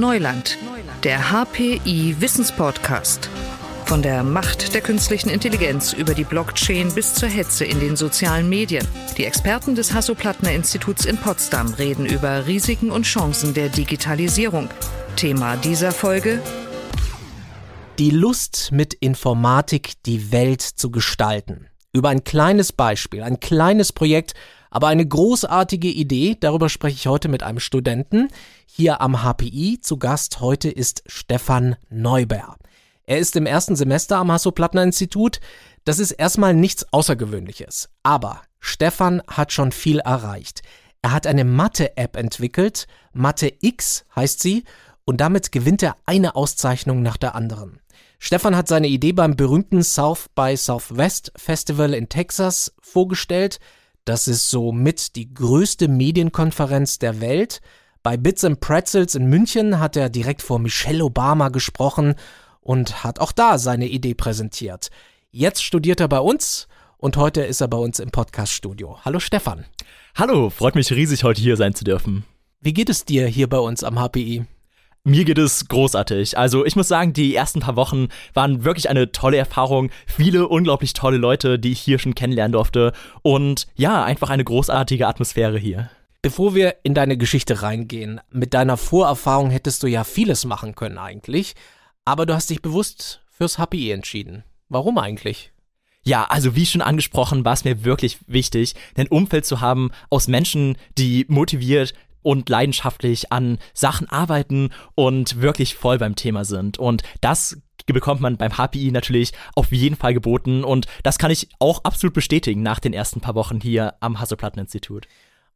Neuland, der HPI Wissenspodcast. Von der Macht der künstlichen Intelligenz über die Blockchain bis zur Hetze in den sozialen Medien. Die Experten des Hasso-Plattner-Instituts in Potsdam reden über Risiken und Chancen der Digitalisierung. Thema dieser Folge die Lust, mit Informatik die Welt zu gestalten. Über ein kleines Beispiel, ein kleines Projekt, aber eine großartige Idee. Darüber spreche ich heute mit einem Studenten hier am HPI. Zu Gast heute ist Stefan Neuber. Er ist im ersten Semester am Hasso-Plattner-Institut. Das ist erstmal nichts Außergewöhnliches. Aber Stefan hat schon viel erreicht. Er hat eine Mathe-App entwickelt. Mathe X heißt sie. Und damit gewinnt er eine Auszeichnung nach der anderen. Stefan hat seine Idee beim berühmten South by Southwest Festival in Texas vorgestellt. Das ist somit die größte Medienkonferenz der Welt. Bei Bits and Pretzels in München hat er direkt vor Michelle Obama gesprochen und hat auch da seine Idee präsentiert. Jetzt studiert er bei uns und heute ist er bei uns im Podcaststudio. Hallo Stefan. Hallo, freut mich riesig, heute hier sein zu dürfen. Wie geht es dir hier bei uns am HPI? Mir geht es großartig. Also ich muss sagen, die ersten paar Wochen waren wirklich eine tolle Erfahrung. Viele unglaublich tolle Leute, die ich hier schon kennenlernen durfte. Und ja, einfach eine großartige Atmosphäre hier. Bevor wir in deine Geschichte reingehen, mit deiner Vorerfahrung hättest du ja vieles machen können eigentlich. Aber du hast dich bewusst fürs HPI entschieden. Warum eigentlich? Ja, also wie schon angesprochen, war es mir wirklich wichtig, ein Umfeld zu haben aus Menschen, die motiviert, und leidenschaftlich an Sachen arbeiten und wirklich voll beim Thema sind. Und das bekommt man beim HPI natürlich auf jeden Fall geboten und das kann ich auch absolut bestätigen nach den ersten paar Wochen hier am Hasso-Platten-Institut.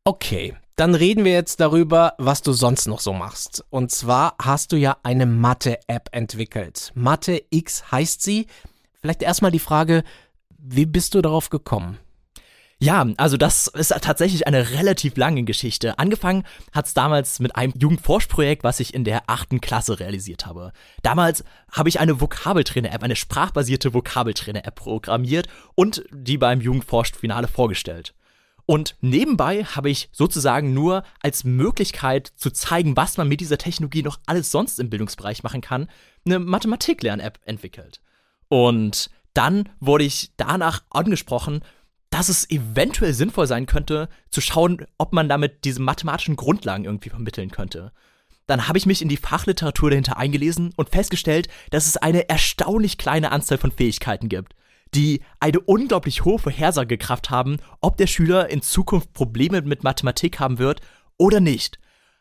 Okay, dann reden wir jetzt darüber, was du sonst noch so machst. Und zwar hast du ja eine Mathe-App entwickelt. Mathe X heißt sie. Vielleicht erstmal die Frage, wie bist du darauf gekommen? Ja, also das ist tatsächlich eine relativ lange Geschichte. Angefangen hat es damals mit einem Jugendforschprojekt, was ich in der achten Klasse realisiert habe. Damals habe ich eine Vokabeltrainer-App, eine sprachbasierte Vokabeltrainer-App programmiert und die beim Jugendforscht-Finale vorgestellt. Und nebenbei habe ich sozusagen nur als Möglichkeit zu zeigen, was man mit dieser Technologie noch alles sonst im Bildungsbereich machen kann, eine Mathematik-Lern-App entwickelt. Und dann wurde ich danach angesprochen, dass es eventuell sinnvoll sein könnte, zu schauen, ob man damit diese mathematischen Grundlagen irgendwie vermitteln könnte. Dann habe ich mich in die Fachliteratur dahinter eingelesen und festgestellt, dass es eine erstaunlich kleine Anzahl von Fähigkeiten gibt, die eine unglaublich hohe Vorhersagekraft haben, ob der Schüler in Zukunft Probleme mit Mathematik haben wird oder nicht.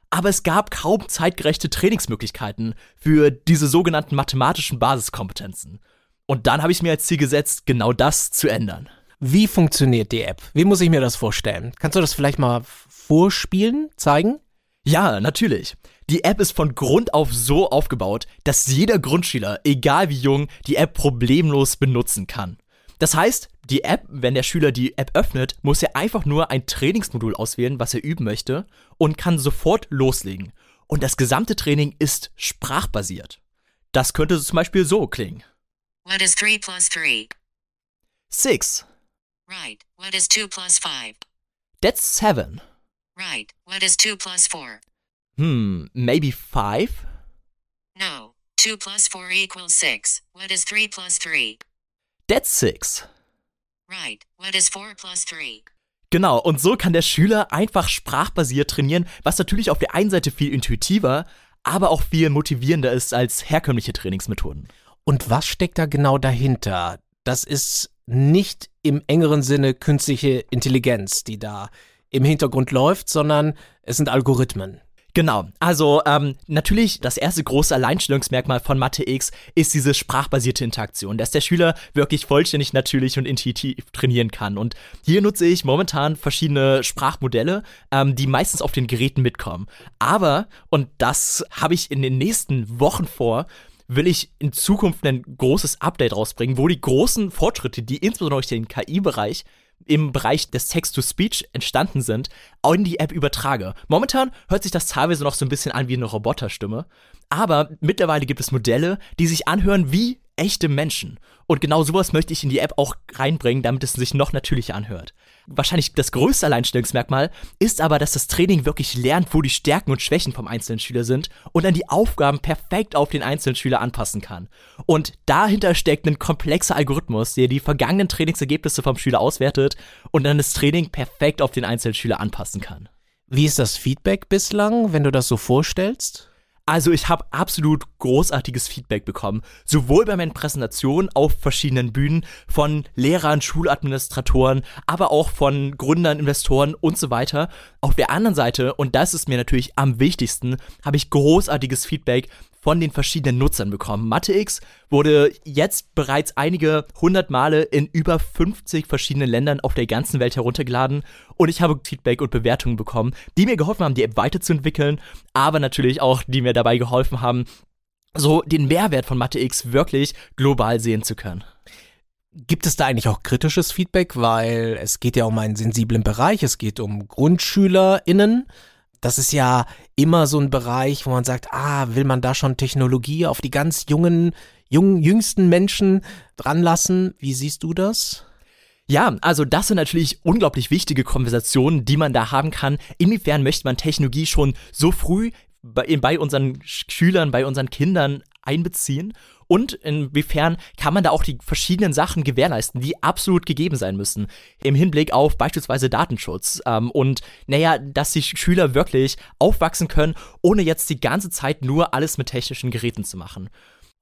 Aber es gab kaum zeitgerechte Trainingsmöglichkeiten für diese sogenannten mathematischen Basiskompetenzen. Und dann habe ich mir als Ziel gesetzt, genau das zu ändern. Wie funktioniert die App? Wie muss ich mir das vorstellen? Kannst du das vielleicht mal vorspielen, zeigen? Ja, natürlich. Die App ist von Grund auf so aufgebaut, dass jeder Grundschüler, egal wie jung, die App problemlos benutzen kann. Das heißt, die App, wenn der Schüler die App öffnet, muss er einfach nur ein Trainingsmodul auswählen, was er üben möchte, und kann sofort loslegen. Und das gesamte Training ist sprachbasiert. Das könnte zum Beispiel so klingen. What is 3 plus 3? 6. Right. What is 2 plus 5? That's 7. Right. What is 2 plus 4? Hmm, maybe 5? No. 2 plus 4 equals 6. What is 3 plus 3? That's 6. Right. What is 4 plus 3? Genau, und so kann der Schüler einfach sprachbasiert trainieren, was natürlich auf der einen Seite viel intuitiver, aber auch viel motivierender ist als herkömmliche Trainingsmethoden. Und was steckt da genau dahinter? Das ist nicht im engeren Sinne künstliche Intelligenz, die da im Hintergrund läuft, sondern es sind Algorithmen. Genau, also ähm, natürlich das erste große Alleinstellungsmerkmal von Mathe X ist diese sprachbasierte Interaktion, dass der Schüler wirklich vollständig natürlich und intuitiv trainieren kann. Und hier nutze ich momentan verschiedene Sprachmodelle, ähm, die meistens auf den Geräten mitkommen. Aber, und das habe ich in den nächsten Wochen vor, will ich in Zukunft ein großes Update rausbringen, wo die großen Fortschritte, die insbesondere durch den KI-Bereich im Bereich des Text-to-Speech entstanden sind, auch in die App übertrage. Momentan hört sich das teilweise noch so ein bisschen an wie eine Roboterstimme, aber mittlerweile gibt es Modelle, die sich anhören wie echte Menschen. Und genau sowas möchte ich in die App auch reinbringen, damit es sich noch natürlicher anhört. Wahrscheinlich das größte Alleinstellungsmerkmal ist aber, dass das Training wirklich lernt, wo die Stärken und Schwächen vom einzelnen Schüler sind und dann die Aufgaben perfekt auf den einzelnen Schüler anpassen kann. Und dahinter steckt ein komplexer Algorithmus, der die vergangenen Trainingsergebnisse vom Schüler auswertet und dann das Training perfekt auf den einzelnen Schüler anpassen kann. Wie ist das Feedback bislang, wenn du das so vorstellst? Also ich habe absolut großartiges Feedback bekommen, sowohl bei meinen Präsentationen auf verschiedenen Bühnen von Lehrern, Schuladministratoren, aber auch von Gründern, Investoren und so weiter. Auf der anderen Seite, und das ist mir natürlich am wichtigsten, habe ich großartiges Feedback von den verschiedenen Nutzern bekommen. MatheX wurde jetzt bereits einige hundert Male in über 50 verschiedenen Ländern auf der ganzen Welt heruntergeladen und ich habe Feedback und Bewertungen bekommen, die mir geholfen haben, die App weiterzuentwickeln, aber natürlich auch, die mir dabei geholfen haben, so den Mehrwert von MatheX wirklich global sehen zu können. Gibt es da eigentlich auch kritisches Feedback, weil es geht ja um einen sensiblen Bereich, es geht um GrundschülerInnen das ist ja immer so ein Bereich, wo man sagt, ah, will man da schon Technologie auf die ganz jungen, jungen, jüngsten Menschen dranlassen? Wie siehst du das? Ja, also das sind natürlich unglaublich wichtige Konversationen, die man da haben kann. Inwiefern möchte man Technologie schon so früh bei, bei unseren Schülern, bei unseren Kindern einbeziehen? Und inwiefern kann man da auch die verschiedenen Sachen gewährleisten, die absolut gegeben sein müssen, im Hinblick auf beispielsweise Datenschutz ähm, und naja, dass die Schüler wirklich aufwachsen können, ohne jetzt die ganze Zeit nur alles mit technischen Geräten zu machen.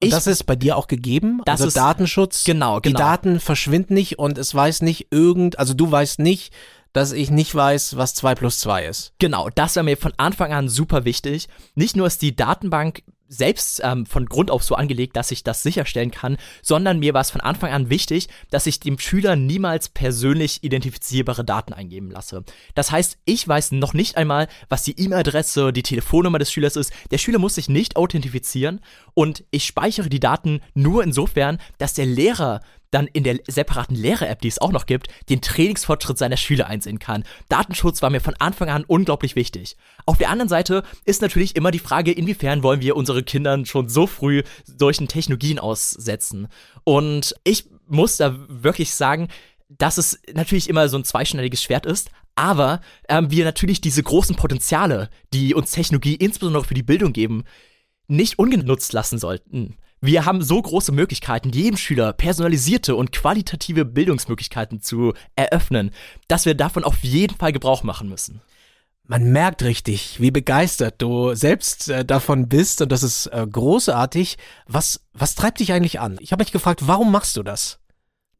Ich, das ist bei dir auch gegeben. Das also ist, Datenschutz. Genau, genau. Die Daten verschwinden nicht und es weiß nicht irgend, also du weißt nicht, dass ich nicht weiß, was 2 plus 2 ist. Genau, das war mir von Anfang an super wichtig. Nicht nur ist die Datenbank selbst ähm, von Grund auf so angelegt, dass ich das sicherstellen kann, sondern mir war es von Anfang an wichtig, dass ich dem Schüler niemals persönlich identifizierbare Daten eingeben lasse. Das heißt, ich weiß noch nicht einmal, was die E-Mail-Adresse, die Telefonnummer des Schülers ist. Der Schüler muss sich nicht authentifizieren und ich speichere die Daten nur insofern, dass der Lehrer dann in der separaten Lehrer-App, die es auch noch gibt, den Trainingsfortschritt seiner Schüler einsehen kann. Datenschutz war mir von Anfang an unglaublich wichtig. Auf der anderen Seite ist natürlich immer die Frage, inwiefern wollen wir unsere Kindern schon so früh solchen Technologien aussetzen. Und ich muss da wirklich sagen, dass es natürlich immer so ein zweischneidiges Schwert ist, aber ähm, wir natürlich diese großen Potenziale, die uns Technologie insbesondere für die Bildung geben, nicht ungenutzt lassen sollten. Wir haben so große Möglichkeiten, jedem Schüler personalisierte und qualitative Bildungsmöglichkeiten zu eröffnen, dass wir davon auf jeden Fall Gebrauch machen müssen. Man merkt richtig, wie begeistert du selbst äh, davon bist und das ist äh, großartig. Was, was treibt dich eigentlich an? Ich habe mich gefragt, warum machst du das?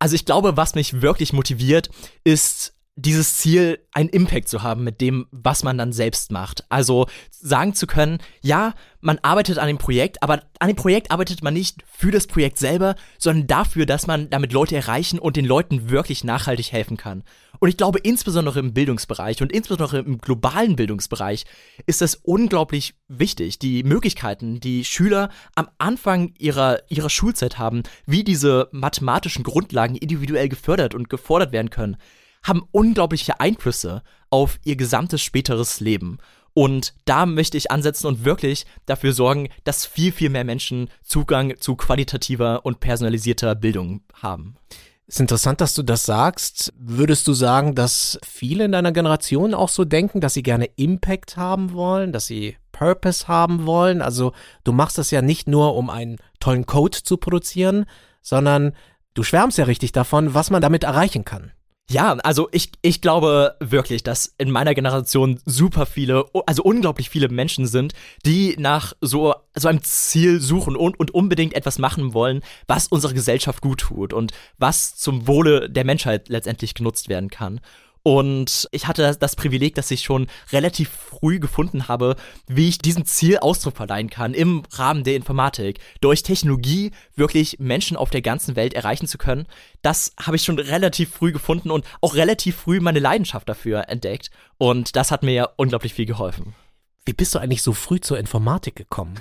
Also ich glaube, was mich wirklich motiviert, ist dieses Ziel, einen Impact zu haben mit dem, was man dann selbst macht. Also sagen zu können, ja, man arbeitet an dem Projekt, aber an dem Projekt arbeitet man nicht für das Projekt selber, sondern dafür, dass man damit Leute erreichen und den Leuten wirklich nachhaltig helfen kann. Und ich glaube, insbesondere im Bildungsbereich und insbesondere im globalen Bildungsbereich ist das unglaublich wichtig, die Möglichkeiten, die Schüler am Anfang ihrer, ihrer Schulzeit haben, wie diese mathematischen Grundlagen individuell gefördert und gefordert werden können haben unglaubliche Einflüsse auf ihr gesamtes späteres Leben. Und da möchte ich ansetzen und wirklich dafür sorgen, dass viel, viel mehr Menschen Zugang zu qualitativer und personalisierter Bildung haben. Ist interessant, dass du das sagst. Würdest du sagen, dass viele in deiner Generation auch so denken, dass sie gerne Impact haben wollen, dass sie Purpose haben wollen? Also du machst das ja nicht nur, um einen tollen Code zu produzieren, sondern du schwärmst ja richtig davon, was man damit erreichen kann. Ja, also ich, ich glaube wirklich, dass in meiner Generation super viele, also unglaublich viele Menschen sind, die nach so, so einem Ziel suchen und, und unbedingt etwas machen wollen, was unserer Gesellschaft gut tut und was zum Wohle der Menschheit letztendlich genutzt werden kann. Und ich hatte das Privileg, dass ich schon relativ früh gefunden habe, wie ich diesem Ziel Ausdruck verleihen kann im Rahmen der Informatik. Durch Technologie wirklich Menschen auf der ganzen Welt erreichen zu können. Das habe ich schon relativ früh gefunden und auch relativ früh meine Leidenschaft dafür entdeckt. Und das hat mir unglaublich viel geholfen. Wie bist du eigentlich so früh zur Informatik gekommen?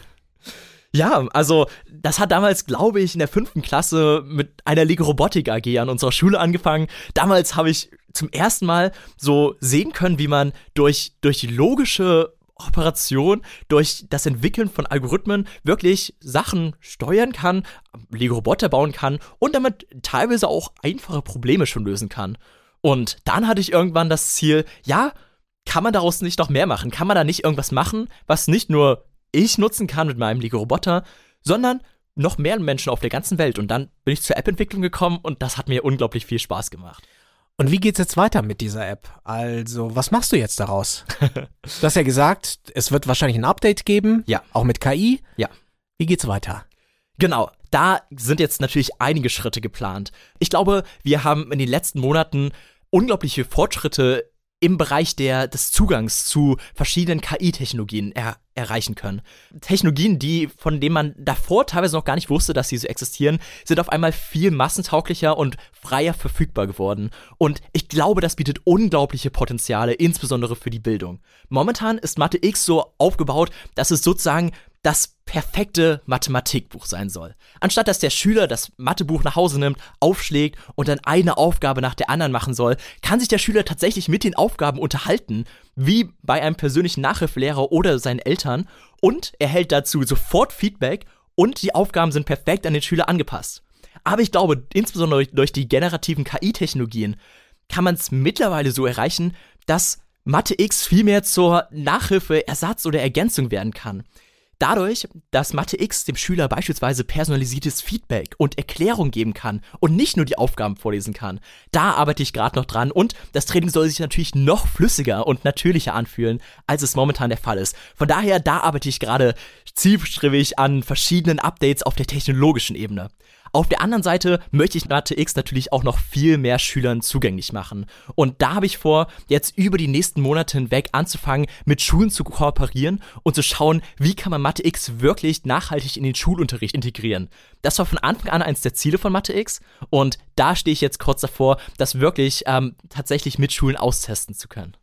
Ja, also das hat damals, glaube ich, in der fünften Klasse mit einer Lego Robotik AG an unserer Schule angefangen. Damals habe ich zum ersten Mal so sehen können, wie man durch, durch logische Operation durch das Entwickeln von Algorithmen wirklich Sachen steuern kann, Lego-Roboter bauen kann und damit teilweise auch einfache Probleme schon lösen kann. Und dann hatte ich irgendwann das Ziel, ja, kann man daraus nicht noch mehr machen? Kann man da nicht irgendwas machen, was nicht nur ich nutzen kann mit meinem Lego-Roboter, sondern noch mehr Menschen auf der ganzen Welt. Und dann bin ich zur App-Entwicklung gekommen und das hat mir unglaublich viel Spaß gemacht. Und wie geht's jetzt weiter mit dieser App? Also, was machst du jetzt daraus? du hast ja gesagt, es wird wahrscheinlich ein Update geben. Ja. Auch mit KI. Ja. Wie geht's weiter? Genau, da sind jetzt natürlich einige Schritte geplant. Ich glaube, wir haben in den letzten Monaten unglaubliche Fortschritte im Bereich der, des Zugangs zu verschiedenen KI-Technologien er, erreichen können. Technologien, die, von denen man davor teilweise noch gar nicht wusste, dass sie so existieren, sind auf einmal viel massentauglicher und freier verfügbar geworden. Und ich glaube, das bietet unglaubliche Potenziale, insbesondere für die Bildung. Momentan ist Mathe X so aufgebaut, dass es sozusagen das perfekte Mathematikbuch sein soll. Anstatt dass der Schüler das Mathebuch nach Hause nimmt, aufschlägt und dann eine Aufgabe nach der anderen machen soll, kann sich der Schüler tatsächlich mit den Aufgaben unterhalten, wie bei einem persönlichen Nachhilfelehrer oder seinen Eltern, und erhält dazu sofort Feedback und die Aufgaben sind perfekt an den Schüler angepasst. Aber ich glaube, insbesondere durch die generativen KI-Technologien kann man es mittlerweile so erreichen, dass Mathe X viel mehr zur Nachhilfe, Ersatz oder Ergänzung werden kann. Dadurch, dass Mathe X dem Schüler beispielsweise personalisiertes Feedback und Erklärung geben kann und nicht nur die Aufgaben vorlesen kann, da arbeite ich gerade noch dran und das Training soll sich natürlich noch flüssiger und natürlicher anfühlen, als es momentan der Fall ist. Von daher, da arbeite ich gerade zielstrebig an verschiedenen Updates auf der technologischen Ebene. Auf der anderen Seite möchte ich Mathe X natürlich auch noch viel mehr Schülern zugänglich machen. Und da habe ich vor, jetzt über die nächsten Monate hinweg anzufangen, mit Schulen zu kooperieren und zu schauen, wie kann man Mathe X wirklich nachhaltig in den Schulunterricht integrieren. Das war von Anfang an eines der Ziele von Mathe X und da stehe ich jetzt kurz davor, das wirklich ähm, tatsächlich mit Schulen austesten zu können.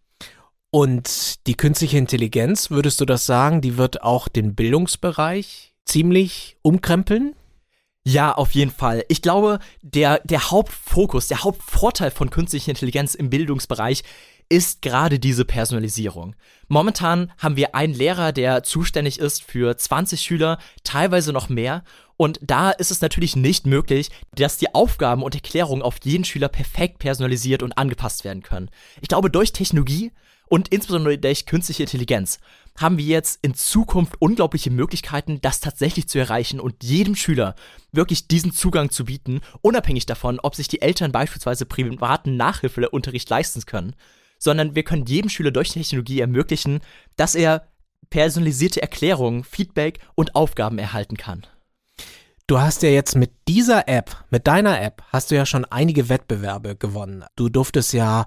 Und die künstliche Intelligenz, würdest du das sagen, die wird auch den Bildungsbereich ziemlich umkrempeln? Ja, auf jeden Fall. Ich glaube, der, der Hauptfokus, der Hauptvorteil von künstlicher Intelligenz im Bildungsbereich ist gerade diese Personalisierung. Momentan haben wir einen Lehrer, der zuständig ist für 20 Schüler, teilweise noch mehr. Und da ist es natürlich nicht möglich, dass die Aufgaben und Erklärungen auf jeden Schüler perfekt personalisiert und angepasst werden können. Ich glaube, durch Technologie und insbesondere durch künstliche Intelligenz haben wir jetzt in Zukunft unglaubliche Möglichkeiten, das tatsächlich zu erreichen und jedem Schüler wirklich diesen Zugang zu bieten, unabhängig davon, ob sich die Eltern beispielsweise privaten Nachhilfeunterricht leisten können, sondern wir können jedem Schüler durch Technologie ermöglichen, dass er personalisierte Erklärungen, Feedback und Aufgaben erhalten kann. Du hast ja jetzt mit dieser App, mit deiner App, hast du ja schon einige Wettbewerbe gewonnen. Du durftest ja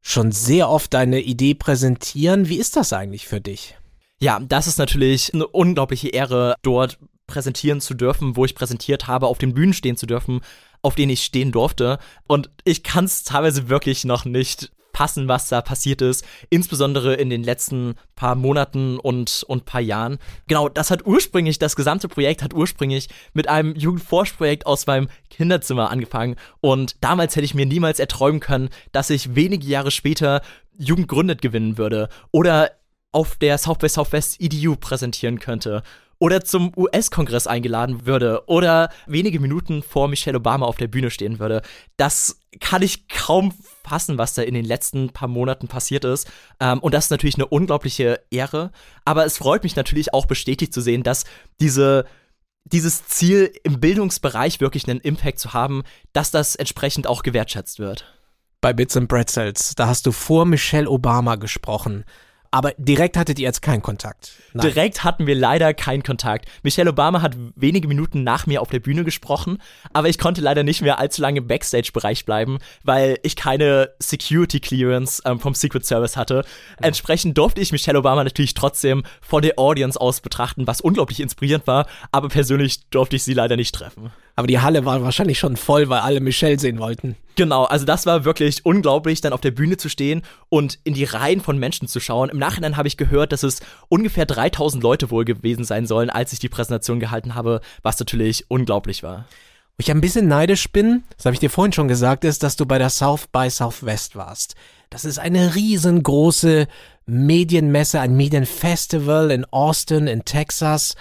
schon sehr oft deine Idee präsentieren. Wie ist das eigentlich für dich? Ja, das ist natürlich eine unglaubliche Ehre, dort präsentieren zu dürfen, wo ich präsentiert habe, auf den Bühnen stehen zu dürfen, auf denen ich stehen durfte. Und ich kann es teilweise wirklich noch nicht fassen, was da passiert ist, insbesondere in den letzten paar Monaten und, und paar Jahren. Genau, das hat ursprünglich, das gesamte Projekt hat ursprünglich mit einem Jugendforschprojekt aus meinem Kinderzimmer angefangen und damals hätte ich mir niemals erträumen können, dass ich wenige Jahre später Jugend gründet gewinnen würde oder auf der South by Southwest EDU präsentieren könnte oder zum US-Kongress eingeladen würde oder wenige Minuten vor Michelle Obama auf der Bühne stehen würde. Das kann ich kaum fassen, was da in den letzten paar Monaten passiert ist. Ähm, und das ist natürlich eine unglaubliche Ehre. Aber es freut mich natürlich auch bestätigt zu sehen, dass diese dieses Ziel im Bildungsbereich wirklich einen Impact zu haben, dass das entsprechend auch gewertschätzt wird. Bei Bits and Pretzels, da hast du vor Michelle Obama gesprochen. Aber direkt hattet ihr jetzt keinen Kontakt. Nein. Direkt hatten wir leider keinen Kontakt. Michelle Obama hat wenige Minuten nach mir auf der Bühne gesprochen, aber ich konnte leider nicht mehr allzu lange im Backstage-Bereich bleiben, weil ich keine Security Clearance ähm, vom Secret Service hatte. Mhm. Entsprechend durfte ich Michelle Obama natürlich trotzdem von der Audience aus betrachten, was unglaublich inspirierend war, aber persönlich durfte ich sie leider nicht treffen. Aber die Halle war wahrscheinlich schon voll, weil alle Michelle sehen wollten. Genau, also das war wirklich unglaublich, dann auf der Bühne zu stehen und in die Reihen von Menschen zu schauen. Im Nachhinein habe ich gehört, dass es ungefähr 3000 Leute wohl gewesen sein sollen, als ich die Präsentation gehalten habe, was natürlich unglaublich war. Wo ich ein bisschen neidisch bin, das habe ich dir vorhin schon gesagt, ist, dass du bei der South by Southwest warst. Das ist eine riesengroße Medienmesse, ein Medienfestival in Austin, in Texas.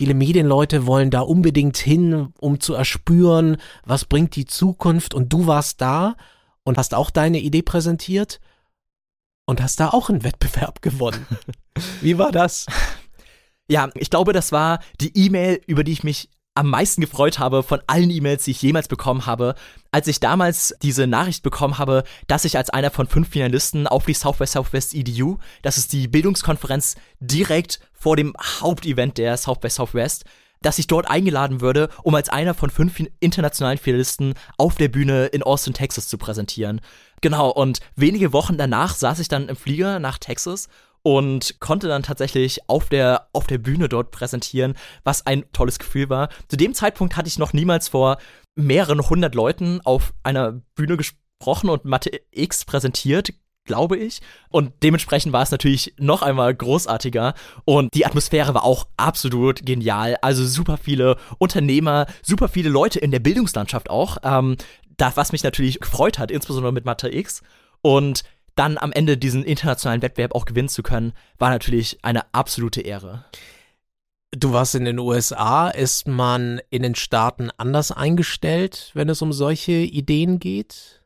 Viele Medienleute wollen da unbedingt hin, um zu erspüren, was bringt die Zukunft. Und du warst da und hast auch deine Idee präsentiert und hast da auch einen Wettbewerb gewonnen. Wie war das? Ja, ich glaube, das war die E-Mail, über die ich mich am meisten gefreut habe von allen E-Mails, die ich jemals bekommen habe, als ich damals diese Nachricht bekommen habe, dass ich als einer von fünf Finalisten auf die Southwest Southwest EDU, das ist die Bildungskonferenz direkt vor dem Hauptevent der Southwest Southwest, dass ich dort eingeladen würde, um als einer von fünf internationalen Finalisten auf der Bühne in Austin, Texas zu präsentieren. Genau, und wenige Wochen danach saß ich dann im Flieger nach Texas und konnte dann tatsächlich auf der, auf der Bühne dort präsentieren, was ein tolles Gefühl war. Zu dem Zeitpunkt hatte ich noch niemals vor mehreren hundert Leuten auf einer Bühne gesprochen und Mathe X präsentiert, glaube ich. Und dementsprechend war es natürlich noch einmal großartiger. Und die Atmosphäre war auch absolut genial. Also super viele Unternehmer, super viele Leute in der Bildungslandschaft auch. Ähm, das, was mich natürlich gefreut hat, insbesondere mit Mathe X. Und dann am Ende diesen internationalen Wettbewerb auch gewinnen zu können, war natürlich eine absolute Ehre. Du warst in den USA. Ist man in den Staaten anders eingestellt, wenn es um solche Ideen geht?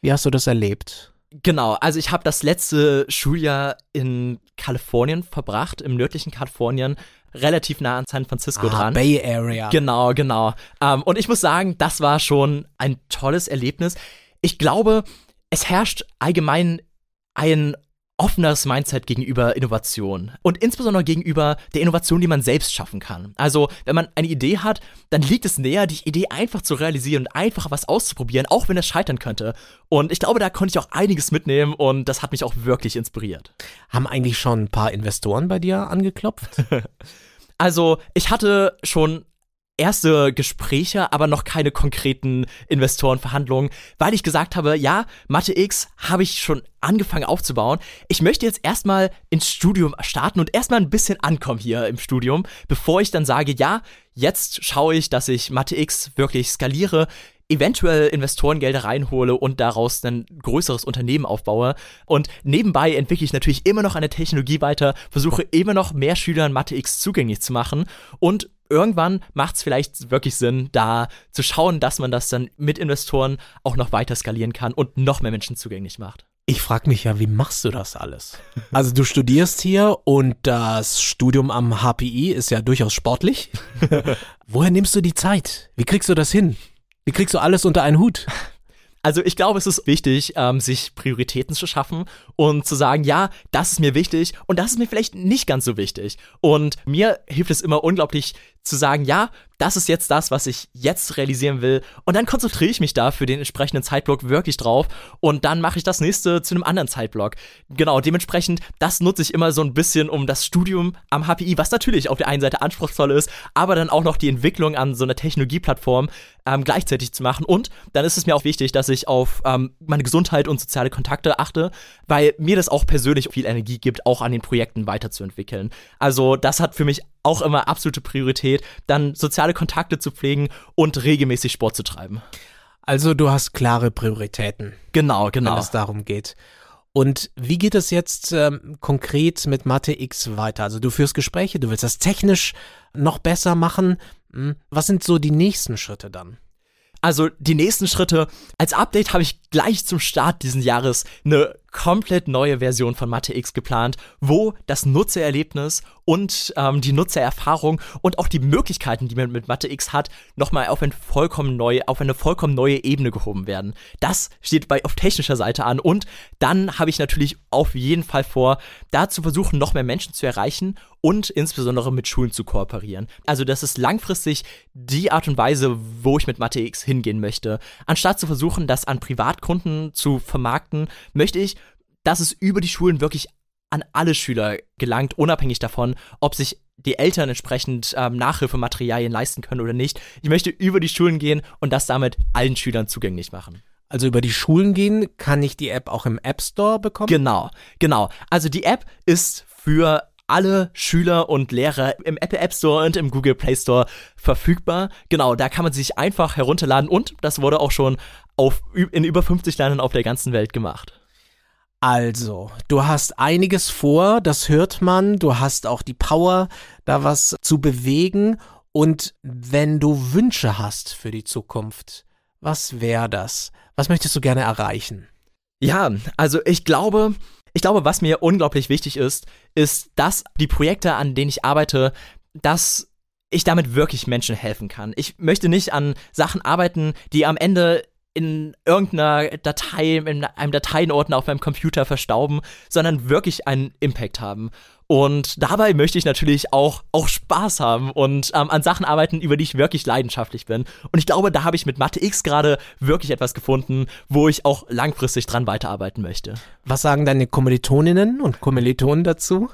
Wie hast du das erlebt? Genau, also ich habe das letzte Schuljahr in Kalifornien verbracht, im nördlichen Kalifornien, relativ nah an San Francisco ah, dran. Bay Area. Genau, genau. Ähm, und ich muss sagen, das war schon ein tolles Erlebnis. Ich glaube, es herrscht allgemein ein offeneres Mindset gegenüber Innovation und insbesondere gegenüber der Innovation, die man selbst schaffen kann. Also, wenn man eine Idee hat, dann liegt es näher, die Idee einfach zu realisieren und einfach was auszuprobieren, auch wenn es scheitern könnte. Und ich glaube, da konnte ich auch einiges mitnehmen und das hat mich auch wirklich inspiriert. Haben eigentlich schon ein paar Investoren bei dir angeklopft? also, ich hatte schon erste Gespräche, aber noch keine konkreten Investorenverhandlungen, weil ich gesagt habe, ja, Mathe X habe ich schon angefangen aufzubauen. Ich möchte jetzt erstmal ins Studium starten und erstmal ein bisschen ankommen hier im Studium, bevor ich dann sage, ja, jetzt schaue ich, dass ich Mathe X wirklich skaliere, eventuell Investorengelder reinhole und daraus ein größeres Unternehmen aufbaue. Und nebenbei entwickle ich natürlich immer noch eine Technologie weiter, versuche immer noch mehr Schülern Mathe X zugänglich zu machen und irgendwann macht es vielleicht wirklich Sinn, da zu schauen, dass man das dann mit Investoren auch noch weiter skalieren kann und noch mehr Menschen zugänglich macht. Ich frage mich ja, wie machst du das alles? Also du studierst hier und das Studium am HPI ist ja durchaus sportlich. Woher nimmst du die Zeit? Wie kriegst du das hin? Wie kriegst du alles unter einen Hut? Also ich glaube, es ist wichtig, ähm, sich Prioritäten zu schaffen und zu sagen, ja, das ist mir wichtig und das ist mir vielleicht nicht ganz so wichtig. Und mir hilft es immer unglaublich zu sagen, ja, das ist jetzt das, was ich jetzt realisieren will. Und dann konzentriere ich mich da für den entsprechenden Zeitblock wirklich drauf. Und dann mache ich das nächste zu einem anderen Zeitblock. Genau, dementsprechend, das nutze ich immer so ein bisschen um das Studium am HPI, was natürlich auf der einen Seite anspruchsvoll ist, aber dann auch noch die Entwicklung an so einer Technologieplattform ähm, gleichzeitig zu machen. Und dann ist es mir auch wichtig, dass ich auf ähm, meine Gesundheit und soziale Kontakte achte, weil mir das auch persönlich viel Energie gibt, auch an den Projekten weiterzuentwickeln. Also das hat für mich auch immer absolute Priorität, dann soziale Kontakte zu pflegen und regelmäßig Sport zu treiben. Also du hast klare Prioritäten. Genau, genau. Wenn es darum geht. Und wie geht es jetzt ähm, konkret mit Mathe X weiter? Also du führst Gespräche, du willst das technisch noch besser machen. Hm, was sind so die nächsten Schritte dann? Also die nächsten Schritte. Als Update habe ich gleich zum Start dieses Jahres eine komplett neue Version von Mathe X geplant, wo das Nutzererlebnis und ähm, die Nutzererfahrung und auch die Möglichkeiten, die man mit Mathe X hat, nochmal auf, ein vollkommen neu, auf eine vollkommen neue Ebene gehoben werden. Das steht bei auf technischer Seite an und dann habe ich natürlich auf jeden Fall vor, da zu versuchen, noch mehr Menschen zu erreichen und insbesondere mit Schulen zu kooperieren. Also das ist langfristig die Art und Weise, wo ich mit Mathe X hingehen möchte. Anstatt zu versuchen, das an Privatkunden zu vermarkten, möchte ich dass es über die Schulen wirklich an alle Schüler gelangt, unabhängig davon, ob sich die Eltern entsprechend ähm, Nachhilfematerialien leisten können oder nicht. Ich möchte über die Schulen gehen und das damit allen Schülern zugänglich machen. Also über die Schulen gehen, kann ich die App auch im App Store bekommen? Genau, genau. Also die App ist für alle Schüler und Lehrer im Apple App Store und im Google Play Store verfügbar. Genau, da kann man sich einfach herunterladen und das wurde auch schon auf, in über 50 Ländern auf der ganzen Welt gemacht. Also, du hast einiges vor, das hört man, du hast auch die Power, da was zu bewegen. Und wenn du Wünsche hast für die Zukunft, was wäre das? Was möchtest du gerne erreichen? Ja, also ich glaube, ich glaube, was mir unglaublich wichtig ist, ist, dass die Projekte, an denen ich arbeite, dass ich damit wirklich Menschen helfen kann. Ich möchte nicht an Sachen arbeiten, die am Ende in irgendeiner Datei, in einem Dateienordner auf meinem Computer verstauben, sondern wirklich einen Impact haben. Und dabei möchte ich natürlich auch, auch Spaß haben und ähm, an Sachen arbeiten, über die ich wirklich leidenschaftlich bin. Und ich glaube, da habe ich mit Mathe X gerade wirklich etwas gefunden, wo ich auch langfristig dran weiterarbeiten möchte. Was sagen deine Kommilitoninnen und Kommilitonen dazu?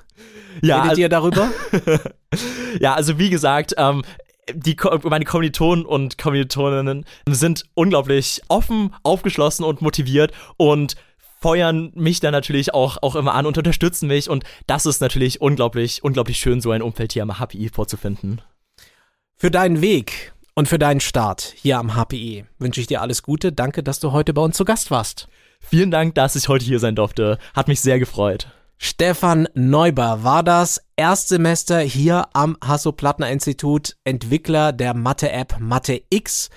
Ja, Redet ihr darüber? ja, also wie gesagt, ähm, die, meine Kommilitonen und Kommilitoninnen sind unglaublich offen, aufgeschlossen und motiviert und feuern mich dann natürlich auch, auch immer an und unterstützen mich. Und das ist natürlich unglaublich, unglaublich schön, so ein Umfeld hier am HPI vorzufinden. Für deinen Weg und für deinen Start hier am HPI wünsche ich dir alles Gute. Danke, dass du heute bei uns zu Gast warst. Vielen Dank, dass ich heute hier sein durfte. Hat mich sehr gefreut. Stefan Neuber war das Erstsemester hier am Hasso-Plattner-Institut, Entwickler der Mathe-App Mathe X.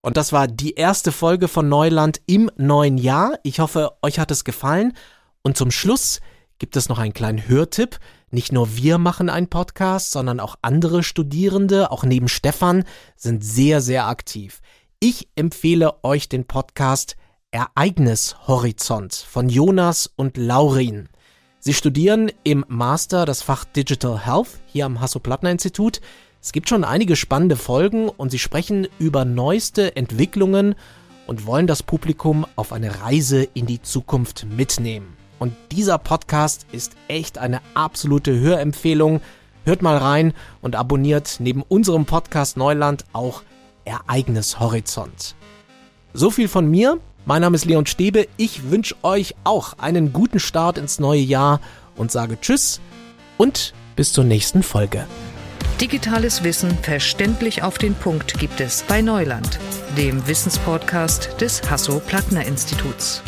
Und das war die erste Folge von Neuland im neuen Jahr. Ich hoffe, euch hat es gefallen. Und zum Schluss gibt es noch einen kleinen Hörtipp. Nicht nur wir machen einen Podcast, sondern auch andere Studierende, auch neben Stefan, sind sehr, sehr aktiv. Ich empfehle euch den Podcast Ereignishorizont von Jonas und Laurin. Sie studieren im Master das Fach Digital Health hier am Hasso-Plattner-Institut. Es gibt schon einige spannende Folgen und sie sprechen über neueste Entwicklungen und wollen das Publikum auf eine Reise in die Zukunft mitnehmen. Und dieser Podcast ist echt eine absolute Hörempfehlung. Hört mal rein und abonniert neben unserem Podcast Neuland auch Ereignishorizont. So viel von mir. Mein Name ist Leon Stäbe. Ich wünsche euch auch einen guten Start ins neue Jahr und sage Tschüss und bis zur nächsten Folge. Digitales Wissen verständlich auf den Punkt gibt es bei Neuland, dem Wissenspodcast des Hasso-Plattner-Instituts.